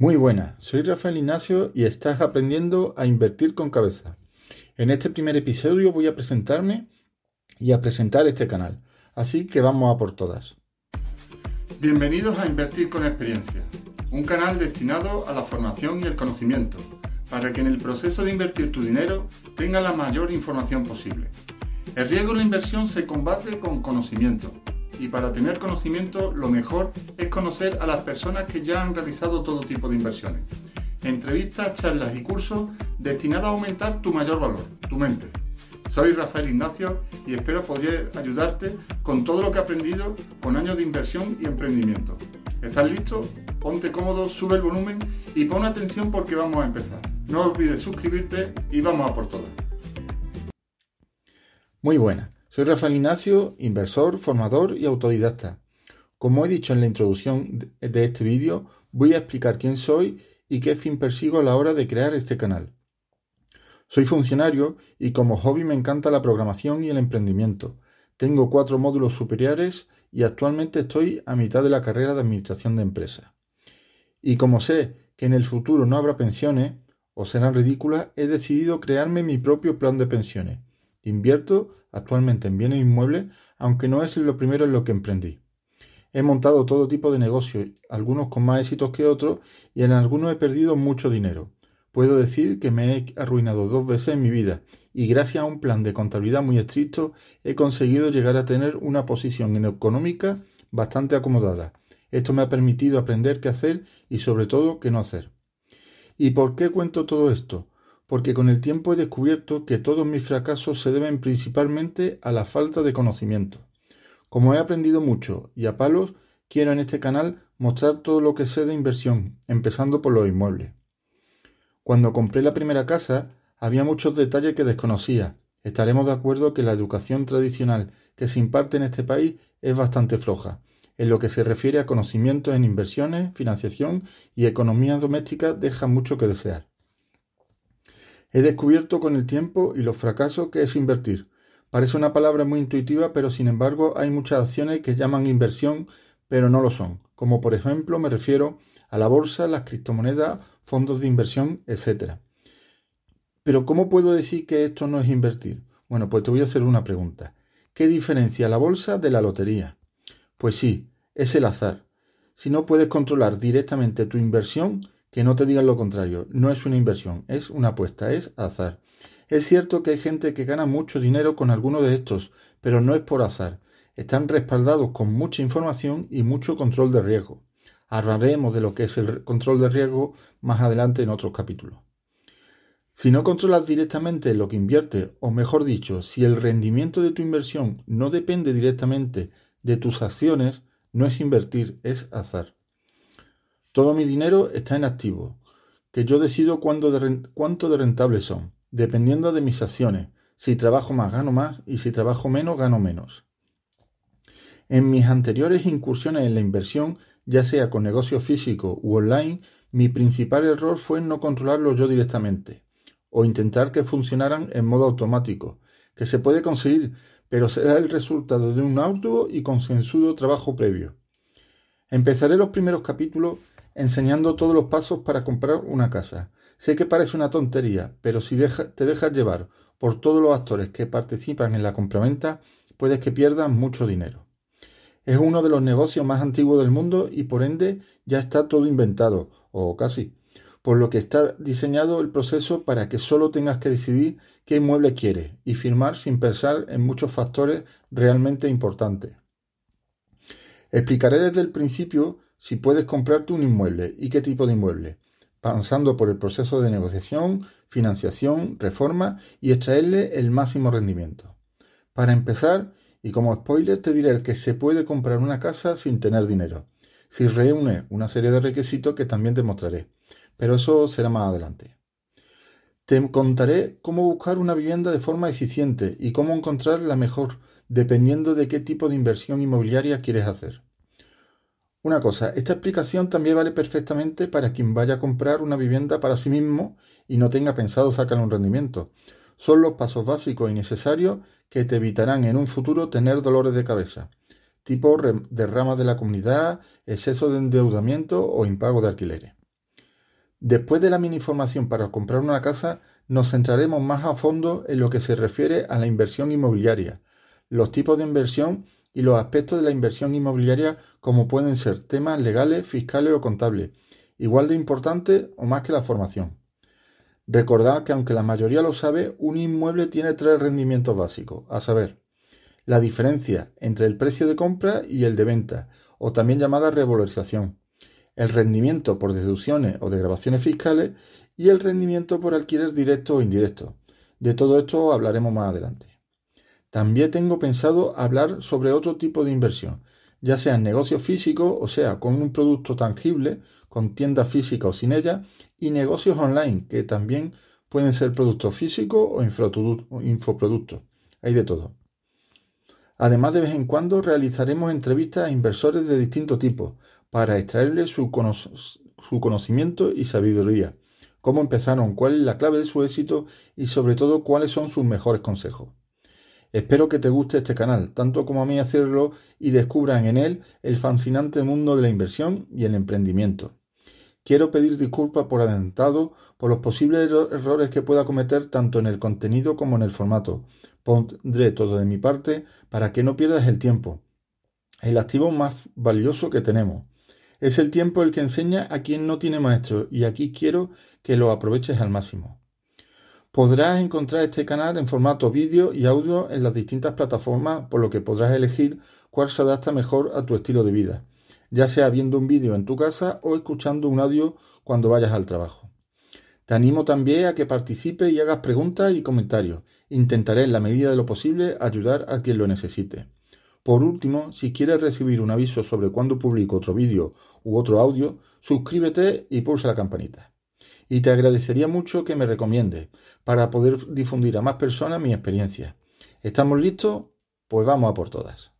Muy buenas, soy Rafael Ignacio y estás aprendiendo a invertir con cabeza. En este primer episodio voy a presentarme y a presentar este canal, así que vamos a por todas. Bienvenidos a Invertir con Experiencia, un canal destinado a la formación y el conocimiento, para que en el proceso de invertir tu dinero tenga la mayor información posible. El riesgo en la inversión se combate con conocimiento, y para tener conocimiento lo mejor es conocer a las personas que ya han realizado todo tipo de inversiones. Entrevistas, charlas y cursos destinados a aumentar tu mayor valor, tu mente. Soy Rafael Ignacio y espero poder ayudarte con todo lo que he aprendido con años de inversión y emprendimiento. ¿Estás listo? Ponte cómodo, sube el volumen y pon atención porque vamos a empezar. No olvides suscribirte y vamos a por todas. Muy buena. Soy Rafael Ignacio, inversor, formador y autodidacta. Como he dicho en la introducción de este vídeo, voy a explicar quién soy y qué fin persigo a la hora de crear este canal. Soy funcionario y como hobby me encanta la programación y el emprendimiento. Tengo cuatro módulos superiores y actualmente estoy a mitad de la carrera de administración de empresas. Y como sé que en el futuro no habrá pensiones, o serán ridículas, he decidido crearme mi propio plan de pensiones Invierto actualmente en bienes inmuebles, aunque no es lo primero en lo que emprendí. He montado todo tipo de negocios, algunos con más éxitos que otros, y en algunos he perdido mucho dinero. Puedo decir que me he arruinado dos veces en mi vida, y gracias a un plan de contabilidad muy estricto he conseguido llegar a tener una posición económica bastante acomodada. Esto me ha permitido aprender qué hacer y sobre todo qué no hacer. ¿Y por qué cuento todo esto? Porque con el tiempo he descubierto que todos mis fracasos se deben principalmente a la falta de conocimiento. Como he aprendido mucho y a palos, quiero en este canal mostrar todo lo que sé de inversión, empezando por los inmuebles. Cuando compré la primera casa, había muchos detalles que desconocía. Estaremos de acuerdo que la educación tradicional que se imparte en este país es bastante floja, en lo que se refiere a conocimientos en inversiones, financiación y economía doméstica deja mucho que desear. He descubierto con el tiempo y los fracasos que es invertir. Parece una palabra muy intuitiva, pero sin embargo hay muchas acciones que llaman inversión, pero no lo son. Como por ejemplo me refiero a la bolsa, las criptomonedas, fondos de inversión, etc. Pero ¿cómo puedo decir que esto no es invertir? Bueno, pues te voy a hacer una pregunta. ¿Qué diferencia la bolsa de la lotería? Pues sí, es el azar. Si no puedes controlar directamente tu inversión, que no te digan lo contrario. No es una inversión, es una apuesta, es azar. Es cierto que hay gente que gana mucho dinero con alguno de estos, pero no es por azar. Están respaldados con mucha información y mucho control de riesgo. Hablaremos de lo que es el control de riesgo más adelante en otros capítulos. Si no controlas directamente lo que inviertes, o mejor dicho, si el rendimiento de tu inversión no depende directamente de tus acciones, no es invertir, es azar. Todo mi dinero está en activo, que yo decido cuánto de rentables son, dependiendo de mis acciones. Si trabajo más, gano más, y si trabajo menos, gano menos. En mis anteriores incursiones en la inversión, ya sea con negocio físico u online, mi principal error fue no controlarlo yo directamente, o intentar que funcionaran en modo automático, que se puede conseguir, pero será el resultado de un arduo y consensuado trabajo previo. Empezaré los primeros capítulos enseñando todos los pasos para comprar una casa. Sé que parece una tontería, pero si te dejas llevar por todos los actores que participan en la compraventa, puedes que pierdas mucho dinero. Es uno de los negocios más antiguos del mundo y por ende ya está todo inventado, o casi, por lo que está diseñado el proceso para que solo tengas que decidir qué inmueble quieres y firmar sin pensar en muchos factores realmente importantes. Explicaré desde el principio si puedes comprarte un inmueble y qué tipo de inmueble, pasando por el proceso de negociación, financiación, reforma y extraerle el máximo rendimiento. Para empezar, y como spoiler te diré que se puede comprar una casa sin tener dinero, si reúne una serie de requisitos que también te mostraré, pero eso será más adelante. Te contaré cómo buscar una vivienda de forma eficiente y cómo encontrar la mejor, dependiendo de qué tipo de inversión inmobiliaria quieres hacer. Una cosa, esta explicación también vale perfectamente para quien vaya a comprar una vivienda para sí mismo y no tenga pensado sacar un rendimiento. Son los pasos básicos y necesarios que te evitarán en un futuro tener dolores de cabeza, tipo derramas de la comunidad, exceso de endeudamiento o impago de alquileres. Después de la mini formación para comprar una casa, nos centraremos más a fondo en lo que se refiere a la inversión inmobiliaria, los tipos de inversión y los aspectos de la inversión inmobiliaria como pueden ser temas legales, fiscales o contables, igual de importantes o más que la formación. Recordad que aunque la mayoría lo sabe, un inmueble tiene tres rendimientos básicos, a saber, la diferencia entre el precio de compra y el de venta, o también llamada revalorización, el rendimiento por deducciones o grabaciones fiscales y el rendimiento por alquiler directo o indirecto. De todo esto hablaremos más adelante. También tengo pensado hablar sobre otro tipo de inversión, ya sea negocios físicos, o sea, con un producto tangible, con tiendas físicas o sin ella, y negocios online, que también pueden ser productos físicos o infoproductos. Hay de todo. Además, de vez en cuando realizaremos entrevistas a inversores de distintos tipos para extraerles su conocimiento y sabiduría, cómo empezaron, cuál es la clave de su éxito y sobre todo cuáles son sus mejores consejos. Espero que te guste este canal, tanto como a mí hacerlo, y descubran en él el fascinante mundo de la inversión y el emprendimiento. Quiero pedir disculpas por adelantado por los posibles errores que pueda cometer tanto en el contenido como en el formato. Pondré todo de mi parte para que no pierdas el tiempo, el activo más valioso que tenemos. Es el tiempo el que enseña a quien no tiene maestro y aquí quiero que lo aproveches al máximo. Podrás encontrar este canal en formato vídeo y audio en las distintas plataformas, por lo que podrás elegir cuál se adapta mejor a tu estilo de vida ya sea viendo un vídeo en tu casa o escuchando un audio cuando vayas al trabajo. Te animo también a que participes y hagas preguntas y comentarios. Intentaré en la medida de lo posible ayudar a quien lo necesite. Por último, si quieres recibir un aviso sobre cuando publico otro vídeo u otro audio, suscríbete y pulsa la campanita. Y te agradecería mucho que me recomiendes para poder difundir a más personas mi experiencia. ¿Estamos listos? Pues vamos a por todas.